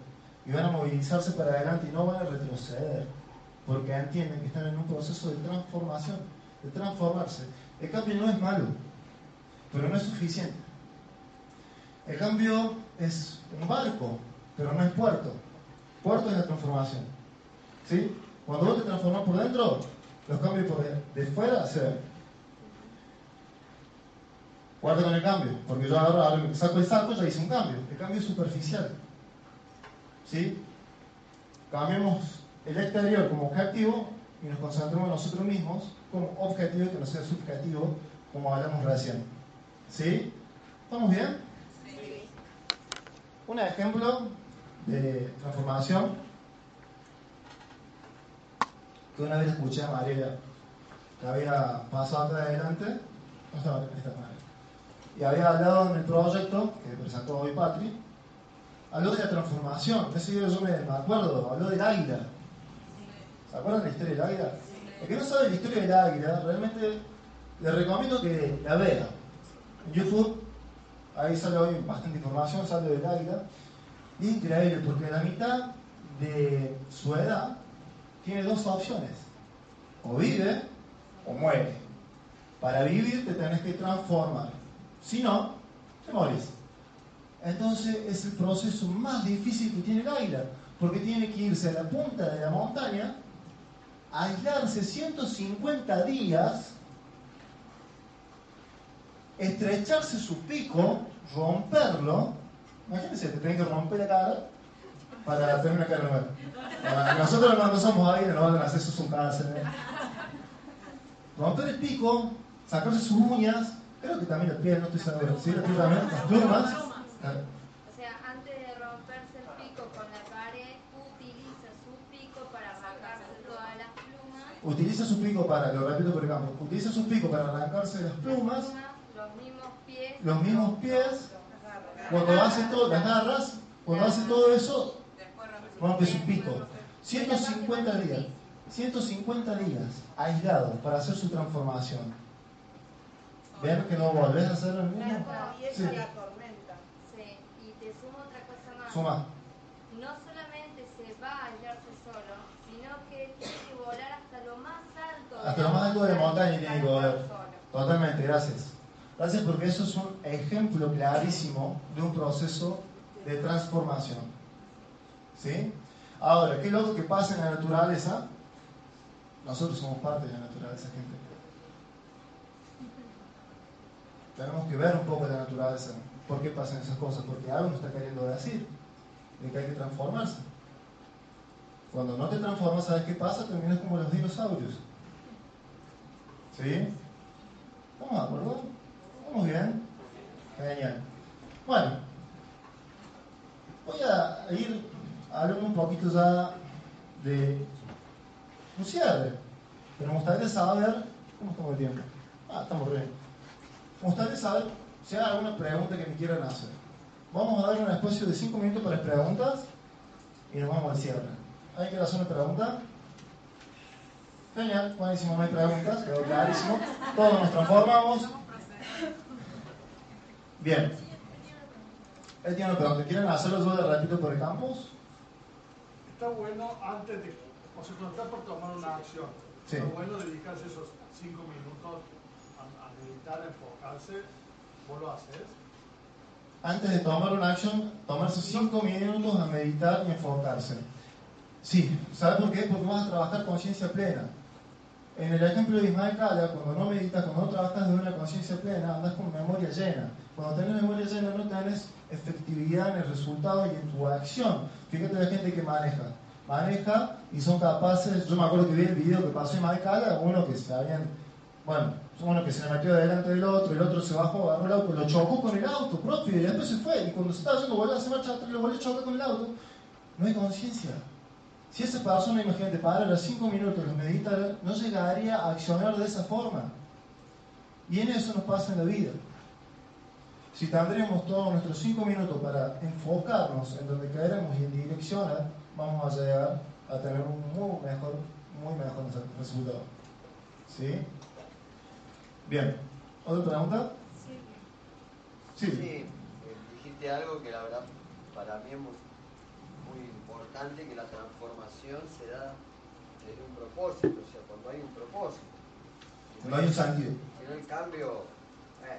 [SPEAKER 1] y van a movilizarse para adelante y no van a retroceder, porque entienden que están en un proceso de transformación, de transformarse. El cambio no es malo, pero no es suficiente. El cambio es un barco, pero no es puerto. Puerto es la transformación. ¿Sí? Cuando vos te transformas por dentro, los cambios por de fuera se ven. Guarda con el cambio, porque yo ahora, ahora saco el saco ya hice un cambio. El cambio es superficial. ¿Sí? Cambiemos el exterior como objetivo y nos concentremos en nosotros mismos como objetivo que no sea subjetivo, como hablamos recién. ¿Sí? ¿Estamos bien? Un ejemplo de transformación que una vez escuché a María que había pasado adelante, estaba esta María, y había hablado en el proyecto que presentó hoy Patri, habló de la transformación, ese día yo me, acuerdo, habló del águila. ¿Se acuerdan de la historia del águila? El que no sabe la historia del águila, realmente le recomiendo que la vea. En YouTube ahí sale hoy bastante información, sale del águila. Increíble porque la mitad de su edad tiene dos opciones. O vive o muere. Para vivir te tenés que transformar. Si no, te morís. Entonces es el proceso más difícil que tiene el águila. Porque tiene que irse a la punta de la montaña, aislarse 150 días estrecharse su pico, romperlo. Imagínense, te tienen que romper la cara para tener una cara. Ah, Nosotros cuando somos ahí nos van a hacer eso es cáncer. ¿eh? Romper el pico, sacarse sus uñas, creo que también los pies, no estoy seguro. ¿Sí? Pies también, las plumas. Ah,
[SPEAKER 5] O sea, antes de romperse el pico con la pared, utiliza su pico para arrancarse todas las plumas.
[SPEAKER 1] Utiliza su pico para, lo repito por el campo, utiliza su pico para arrancarse las plumas,
[SPEAKER 5] Los mismos pies.
[SPEAKER 1] los mismos pies, cuando hace todo, las garras, cuando hace todo eso, rompe su pico. 150 días, 150 días aislado para hacer su transformación. ¿Ven que no volvés a hacer lo mismo?
[SPEAKER 3] Y
[SPEAKER 1] Sí.
[SPEAKER 3] la tormenta.
[SPEAKER 5] Sí, y te sumo otra cosa más.
[SPEAKER 1] Suma.
[SPEAKER 5] No solamente se va a aislarse solo, sino que tiene que volar hasta lo más alto.
[SPEAKER 1] Hasta lo más alto de la montaña tiene que volar. Totalmente, gracias. Gracias porque eso es un ejemplo clarísimo de un proceso de transformación. ¿Sí? Ahora, ¿qué es lo que pasa en la naturaleza? Nosotros somos parte de la naturaleza, gente. Tenemos que ver un poco la naturaleza. ¿Por qué pasan esas cosas? Porque algo nos está queriendo decir de que hay que transformarse. Cuando no te transformas, ¿sabes qué pasa? Terminas como los dinosaurios. ¿Sí? ¿Estamos de acuerdo? ¿Estamos bien? Genial. Bueno, voy a ir hablando un poquito ya de un cierre. Pero me gustaría saber, ¿cómo estamos de tiempo? Ah, estamos bien. Gustaría saber si hay alguna pregunta que me quieran hacer. Vamos a dar un espacio de 5 minutos para las preguntas y nos vamos al cierre. ¿Alguien quiere hacer una pregunta? Genial, buenísimo, no hay preguntas, quedó clarísimo. Todos nos transformamos. Bien. Él tiene una pregunta. ¿Quieren hacerlo yo de ratito por el campus?
[SPEAKER 6] Está bueno antes de, o sea, cuando está por tomar una acción,
[SPEAKER 1] Sí.
[SPEAKER 6] está bueno dedicarse esos cinco minutos enfocarse. ¿Vos lo haces?
[SPEAKER 1] Antes de tomar una acción, tomarse 5 minutos a meditar y enfocarse. Sí, ¿sabes por qué? Porque vas a trabajar conciencia plena. En el ejemplo de Ismael Cala, cuando no meditas, cuando no trabajas de una conciencia plena, andas con memoria llena. Cuando tenés memoria llena no tenés efectividad en el resultado y en tu acción. Fíjate la gente que maneja. Maneja y son capaces, yo me acuerdo que vi el video que pasó Ismael Cala, uno que se habían, bueno, uno que se le metió delante del otro, el otro se bajó, agarró el auto, lo chocó con el auto propio y después se fue. Y cuando se estaba yendo, volvió a hacer marcha atrás lo volvió a chocar con el auto. No hay conciencia. Si esa persona, imagínate, para los 5 minutos, lo medita, no llegaría a accionar de esa forma. Y en eso nos pasa en la vida. Si tendríamos todos nuestros 5 minutos para enfocarnos en donde queremos y en direccionar, vamos a llegar a tener un muy mejor, muy mejor resultado. ¿Sí? Bien. ¿Otra pregunta? Sí.
[SPEAKER 7] Sí, eh, dijiste algo que la verdad para mí es muy, muy importante, que la transformación se da desde un propósito, o sea, cuando hay un propósito. Si
[SPEAKER 1] No hay un sentido.
[SPEAKER 7] Si no el cambio, eh,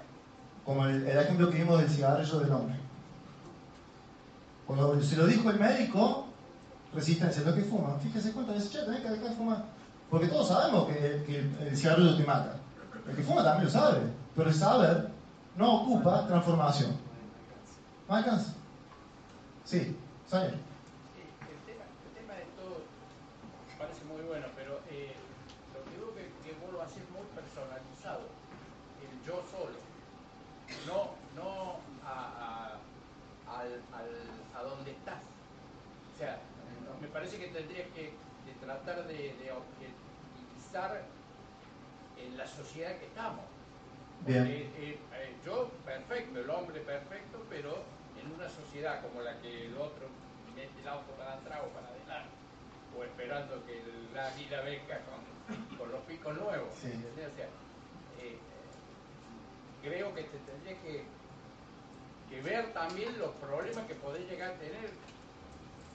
[SPEAKER 1] Como el, el ejemplo que vimos del cigarrillo del hombre. Cuando se lo dijo el médico, resistencia, lo que fuma. Fíjese cuántas veces, che, tenés que dejar de fumar. Porque todos sabemos que, que el, el cigarrillo te mata. El que fuma también lo sabe. Pero el saber no ocupa transformación. ¿No alcanza? Sí, Sonia.
[SPEAKER 8] Sí, el tema, el tema de todo me parece muy bueno, pero lo que veo que, que vos lo muy personalizado, el yo solo, no, no a, a, al, al, a donde estás. O sea, me parece que tendrías que tratar de objetivizar en la sociedad que estamos.
[SPEAKER 1] Bien.
[SPEAKER 8] Porque, eh, eh, yo perfecto, el hombre perfecto, pero en una sociedad como la que el otro mete el auto para atrás o para adelante, o esperando que la vida venga con, con los picos nuevos.
[SPEAKER 1] Sí.
[SPEAKER 8] O sea, eh, creo que te tendría que, que ver también los problemas que podés llegar a tener.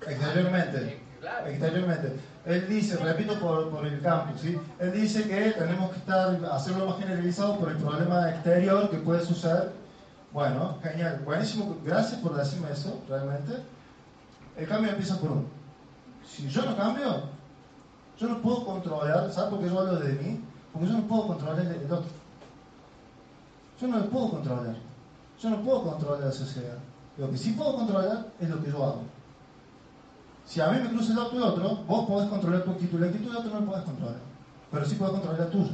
[SPEAKER 1] Exteriormente.
[SPEAKER 8] Claro.
[SPEAKER 1] Exteriormente. Él dice, repito por, por el campus, ¿sí? Él dice que tenemos que estar, hacerlo más generalizado por el problema exterior que puede suceder. Bueno, genial, buenísimo, gracias por decirme eso, realmente. El cambio empieza por uno. Si yo no cambio, yo no puedo controlar, ¿sabes por qué yo hablo de mí? Porque yo no puedo controlar el, el otro. Yo no lo puedo controlar. Yo no puedo controlar la sociedad. Lo que sí puedo controlar es lo que yo hago. Si a mí me cruza el auto de otro, vos podés controlar tu actitud. La actitud de otro no la podés controlar. Pero sí podés controlar la tuya.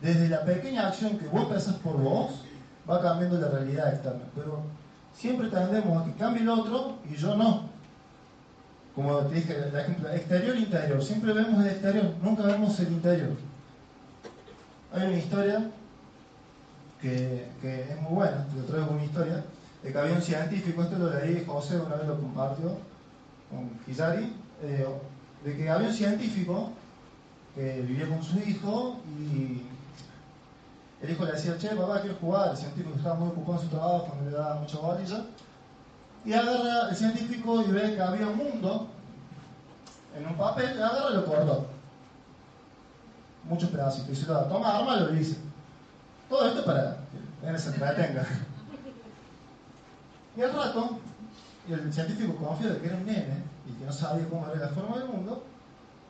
[SPEAKER 1] Desde la pequeña acción que vos pensás por vos, va cambiando la realidad externa. Pero siempre tendemos a que cambie el otro y yo no. Como te dije, el ejemplo, exterior e interior. Siempre vemos el exterior, nunca vemos el interior. Hay una historia que, que es muy buena, te traigo una historia, de que había un científico, esto lo leí José, una vez lo compartió con Gizari, eh, de que había un científico que vivía con su hijo y el hijo le decía, che, papá, quiero jugar, el científico estaba muy ocupado en su trabajo, no le daba mucha bolilla, y agarra el científico y ve que había un mundo en un papel, le agarra y lo cortó. Muchos pedacitos. Y se lo da, toma, arma, lo dice. Todo esto para que nene se entretenga. Y al rato, el científico confía de que era un nene y que no sabía cómo era la forma del mundo,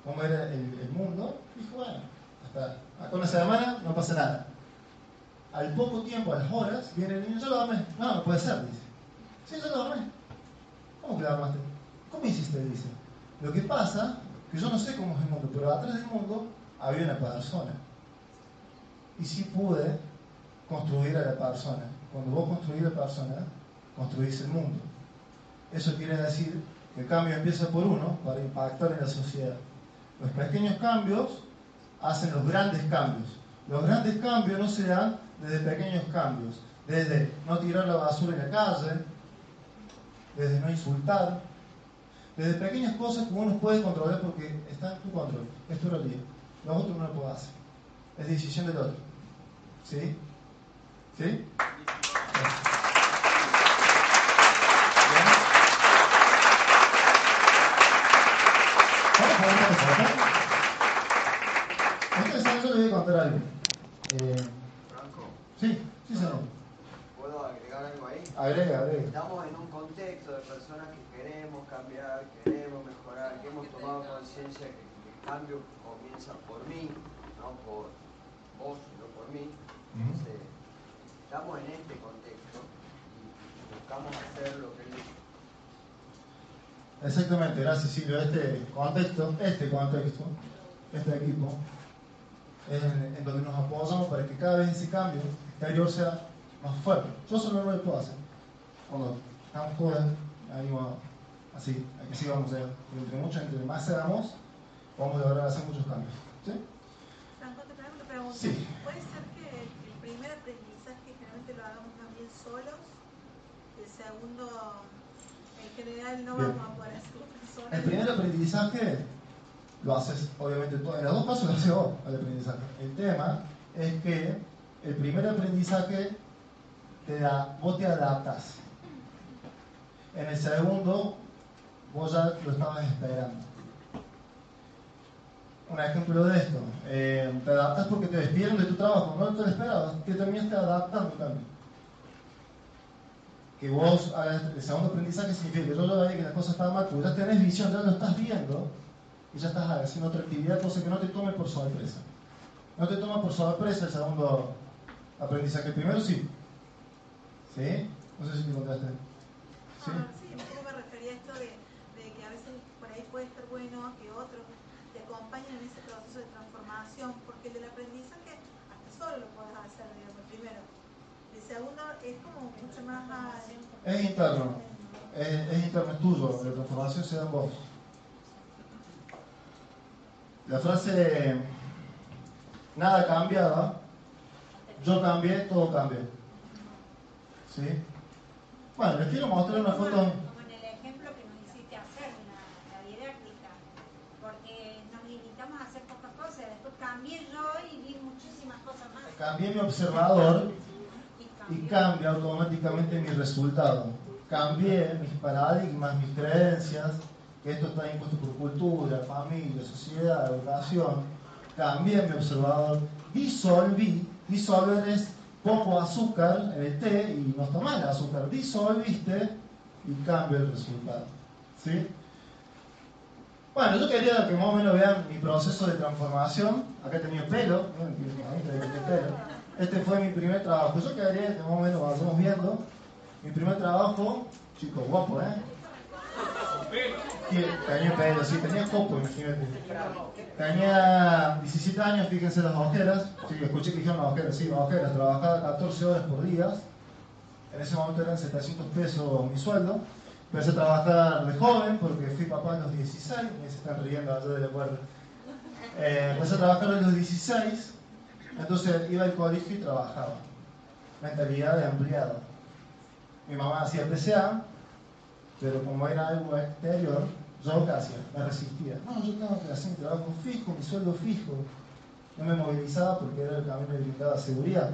[SPEAKER 1] cómo era el, mundo, dijo, bueno, hasta acá una semana no pasa nada. Al poco tiempo, a las horas, viene el niño, yo lo armé. No, no puede ser, dice. Sí, yo lo armé. ¿Cómo que lo armaste? ¿Cómo hiciste? Dice. Lo que pasa, que yo no sé cómo es el mundo, pero atrás del mundo había una persona. Y sí pude construir a la persona. Cuando vos construís la persona, construís el mundo. Eso quiere decir que el cambio empieza por uno para impactar en la sociedad. Los pequeños cambios hacen los grandes cambios. Los grandes cambios no se dan desde pequeños cambios, desde no tirar la basura en la calle, desde no insultar, desde pequeñas cosas que uno puede controlar porque está en tu control, es tu realidad. Los otros no lo pueden hacer. Es decisión del otro. ¿Sí? ¿Sí? Vamos a ver qué pasa, ¿ok? Entonces, yo les voy a contar algo. Eh,
[SPEAKER 7] Franco,
[SPEAKER 1] sí, sí, señor.
[SPEAKER 7] ¿puedo agregar algo ahí?
[SPEAKER 1] Agrega, agrega.
[SPEAKER 7] Estamos en un contexto de personas que queremos cambiar, queremos mejorar, que hemos tomado conciencia que el cambio comienza por mí, no por vos, sino por mí. Entonces, estamos en este contexto y buscamos hacer lo que él.
[SPEAKER 1] Exactamente, gracias Silvio. Este contexto, este contexto, este equipo, en, en donde nos apoyamos para que cada vez ese cambio exterior sea más fuerte. Yo solo no lo puedo hacer. Cuando estamos todos, me animo a- así, a que sigamos allá. Porque entre muchos, entre más seamos, vamos a lograr hacer muchos cambios. ¿Sí?
[SPEAKER 4] Franco, te traigo una pregunta.
[SPEAKER 1] Sí.
[SPEAKER 4] ¿Puede ser que el primer aprendizaje generalmente lo hagamos también solos? El segundo, en general, no
[SPEAKER 1] Bien.
[SPEAKER 4] vamos a poder hacerlo solos.
[SPEAKER 1] El primer aprendizaje lo haces, obviamente, todo. en los dos pasos lo haces vos, el aprendizaje. El tema es que el primer aprendizaje te da, vos te adaptas. En el segundo, vos ya lo estabas esperando. Un ejemplo de esto, eh, te adaptas porque te despidieron de tu trabajo, no te lo esperabas, que terminaste adaptando también que vos hagas el segundo aprendizaje significa que yo ya veía que las cosas estaban mal, porque ya tenés visión, ya lo estás viendo y ya estás haciendo otra actividad, cosa que no te tome por sorpresa. No te toma por sorpresa el segundo aprendizaje. El primero sí. ¿Sí? No sé si te contaste. ¿Sí?
[SPEAKER 4] Ah, sí, un poco me refería a esto de, de que a veces por ahí puede estar bueno que otros te acompañen en ese proceso de transformación, porque el del aprendizaje hasta solo lo puedes hacer, digamos, el primero. El segundo es como mucho más... ah,
[SPEAKER 1] Es interno. Es, es interno, es tuyo. La transformación se da en vos. La frase nada cambiaba, yo cambié, todo cambió. ¿Sí? Bueno, les quiero mostrar una foto.
[SPEAKER 9] Como en el ejemplo que nos hiciste hacer, la, la didáctica, porque nos limitamos a hacer pocas cosas, después cambié yo y vi muchísimas cosas más.
[SPEAKER 1] Cambié mi observador
[SPEAKER 9] Y
[SPEAKER 1] cambia automáticamente mi resultado. Cambié mis paradigmas, mis creencias, que esto está impuesto por cultura, familia, sociedad, educación. Cambié mi observador, disolví, disolver es poco azúcar en el té y no está mal el azúcar, disolviste y cambia el resultado. ¿Sí? Bueno, yo quería que más o menos vean mi proceso de transformación. Acá tenía pelo. Este fue mi primer trabajo. Yo quería que más o menos vayamos viendo. Mi primer trabajo, chico guapo, ¿eh? Tenía pelo, sí, tenía copo, imagínate. Tenía 17 años, fíjense las ojeras. Sí, escuché que dijeron las ojeras, sí, las ojeras. Trabajaba 14 horas por día. En ese momento eran 700 pesos mi sueldo. Empecé a trabajar de joven porque fui papá a los 16. Me están riendo allá de la puerta. Eh, empecé a trabajar a los 16. Entonces iba al colegio y trabajaba. Mentalidad de empleado. Mi mamá hacía PCA, pero como era algo exterior, yo qué hacía, me resistía. No, yo tengo que hacer mi trabajo fijo, mi sueldo fijo. No me movilizaba porque era el camino que brindaba seguridad.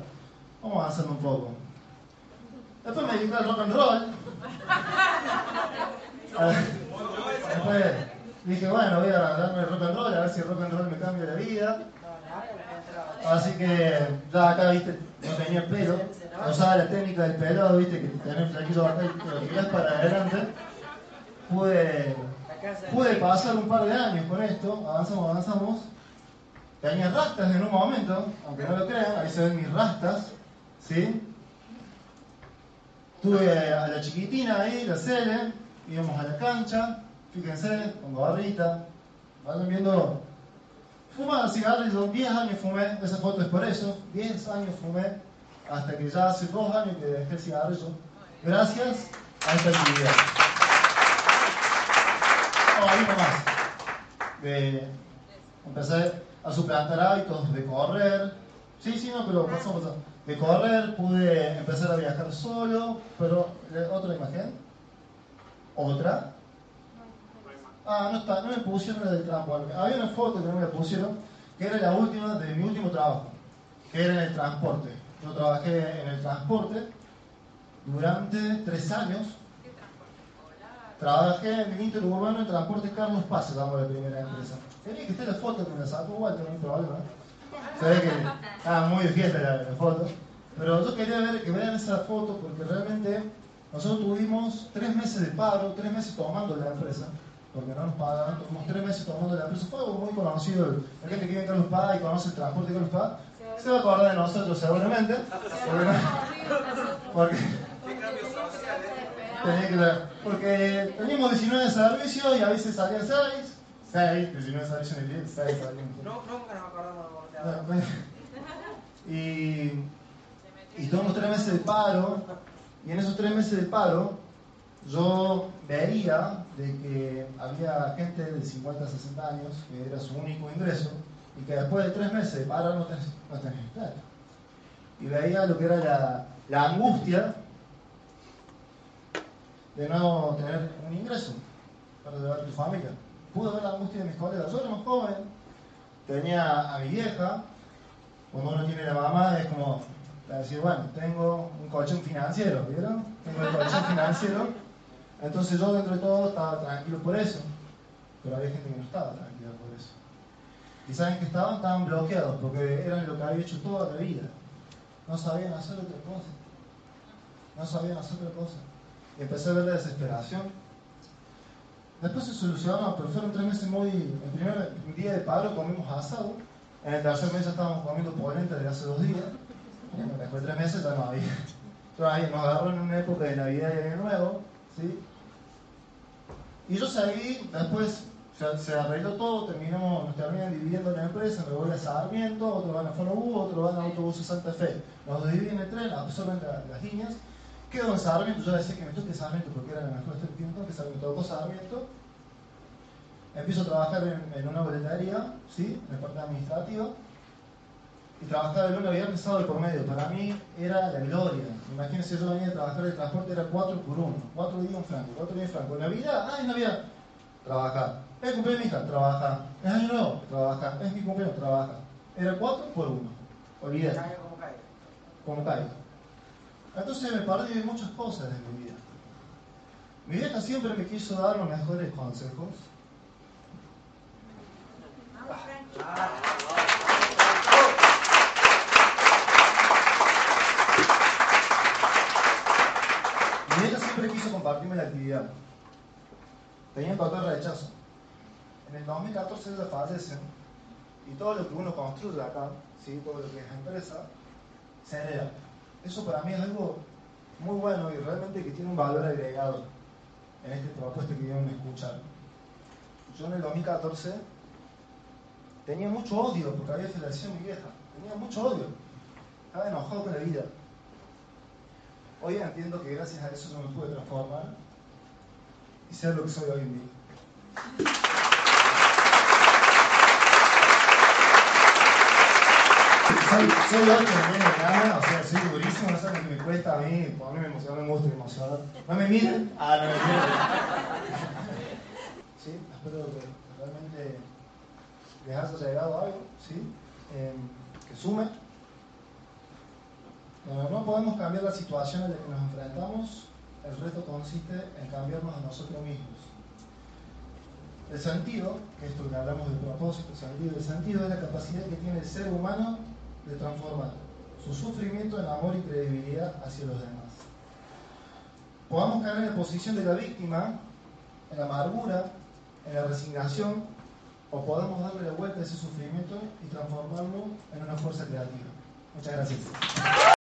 [SPEAKER 1] Vamos avanzando un poco. Después me dediqué al rock and roll. Ah, Después Dije, bueno, voy a darme el rock and roll, a ver si el rock and roll me cambia la vida. Así que ya acá, viste, no tenía pelo, usaba la técnica del pelo, viste, que el flaquillo y te lo tiras para adelante. Pude, pude pasar un par de años con esto, avanzamos, avanzamos. Tenía rastas en un momento, aunque no lo crean, ahí se ven mis rastas, ¿sí? Tuve a la chiquitina ahí, la Cele, íbamos a la cancha, fíjense, con barrita, vayan viendo Fumaba cigarrillos, 10 años fumé, esa foto es por eso, 10 años fumé, hasta que ya hace 2 años que dejé el cigarrillo, gracias a esta actividad. Oh, ahí nomás. De, empecé a suplantar hábitos de correr, sí, sí, no, pero pasó, pasó. De correr, pude empezar a viajar solo, pero otra imagen, otra, Ah, no está, no me pusieron la del transporte. Había una foto que no me pusieron, que era la última de mi último trabajo, que era en el transporte. Yo trabajé en el transporte durante tres años. Trabajé en el interurbano en transporte Carlos Paz, llama la primera empresa. Tenía que estar la foto que me sacó Walter, no hay problema. Se que estaba muy fiesta la, la foto. Pero yo quería ver, que vean esa foto porque realmente nosotros tuvimos tres meses de paro, tres meses tomando la empresa porque no nos pagan. Tuvimos tres meses tomando la empresa. Fue muy conocido. La gente que vive en Carlos Paz y conoce el transporte de Carlos Paz se va a acordar de nosotros seguramente. Porque, porque teníamos 19 servicios y a veces salían 6. 6, 19 servicios en el día, 6 salían.
[SPEAKER 3] No, nunca nos acordamos de
[SPEAKER 1] Y, y tuvimos tres meses de paro. Y en esos tres meses de paro, yo veía de que había gente de 50 a 60 años que era su único ingreso y que después de tres meses paro no tenían no plata. Y veía lo que era la, la, angustia de no tener un ingreso para llevar a tu familia. Pude ver la angustia de mis colegas. Yo era más joven, tenía a mi vieja, cuando uno tiene la mamá es como decir, bueno, tengo un colchón financiero, ¿vieron? Tengo el colchón financiero entonces yo dentro de todo estaba tranquilo por eso, pero había gente que no estaba tranquila. Y saben que estaban, estaban bloqueados porque eran lo que había hecho toda la vida. No sabían hacer otra cosa. No sabían hacer otra cosa. Y empecé a ver la desesperación. Después se solucionó, pero fueron tres meses muy... El primer día de paro comimos asado. En el tercer mes ya estábamos comiendo polenta de hace dos días. Después de tres meses ya no había. Nos agarraron en una época de Navidad y Año Nuevo. ¿sí? Y yo salí, después se, arregló todo, terminamos, nos terminan dividiendo la empresa, me voy a Sarmiento, otro van a Fonobú, otro van a Autobuses Santa Fe. Nos dividen el tren, absorben las líneas. Quedo en Sarmiento, yo decía que me toque Sarmiento porque era la mejor este tiempo, que me tocó Sarmiento. Empiezo a trabajar en, una boletería, ¿sí? en la parte administrativa y trabajar de lunes a viernes, sábado por medio. Para mí era la gloria. Imagínense, yo venía a trabajar el transporte, era 4 por 1. 4 días en Franco, 4 días en Franco. En Navidad, ah, es Navidad, trabajar. Es cumpleaños mi hija, trabaja. Es año nuevo, trabaja. Es mi cumpleaños, trabaja. Era 4 por 1. Olvídate.
[SPEAKER 3] Como caiga.
[SPEAKER 1] Entonces me perdí de muchas cosas en mi vida. Mi vieja siempre me quiso dar los mejores consejos. Y ella siempre quiso compartirme la actividad. Tenía un total rechazo. En el 2014 ella fallece y todo lo que uno construye acá, ¿sí? todo lo que es empresa, se hereda. Eso para mí es algo muy bueno y realmente que tiene un valor agregado en este propuesta que a escuchar. Yo en el 2014 tenía mucho odio porque había fallecido mi vieja. Tenía mucho odio. Estaba enojado con la vida. Hoy entiendo que gracias a eso yo me pude transformar y ser lo que soy hoy en día. Soy, soy otro de gana, o sea, soy durísimo, no saben que me cuesta a mí, a mí me emociona, me gusta emocionar. ¿No me miren? Ah, no me miren. Sí, espero que realmente les haya llegado algo, ¿sí? Eh, que sume no podemos cambiar la situación en la que nos enfrentamos, el reto consiste en cambiarnos a nosotros mismos. El sentido, que es esto que hablamos de propósito, sentido, el sentido es la capacidad que tiene el ser humano de transformar su sufrimiento en amor y credibilidad hacia los demás. Podamos caer en la posición de la víctima, en la amargura, en la resignación, o podamos darle la vuelta a ese sufrimiento y transformarlo en una fuerza creativa. Muchas gracias.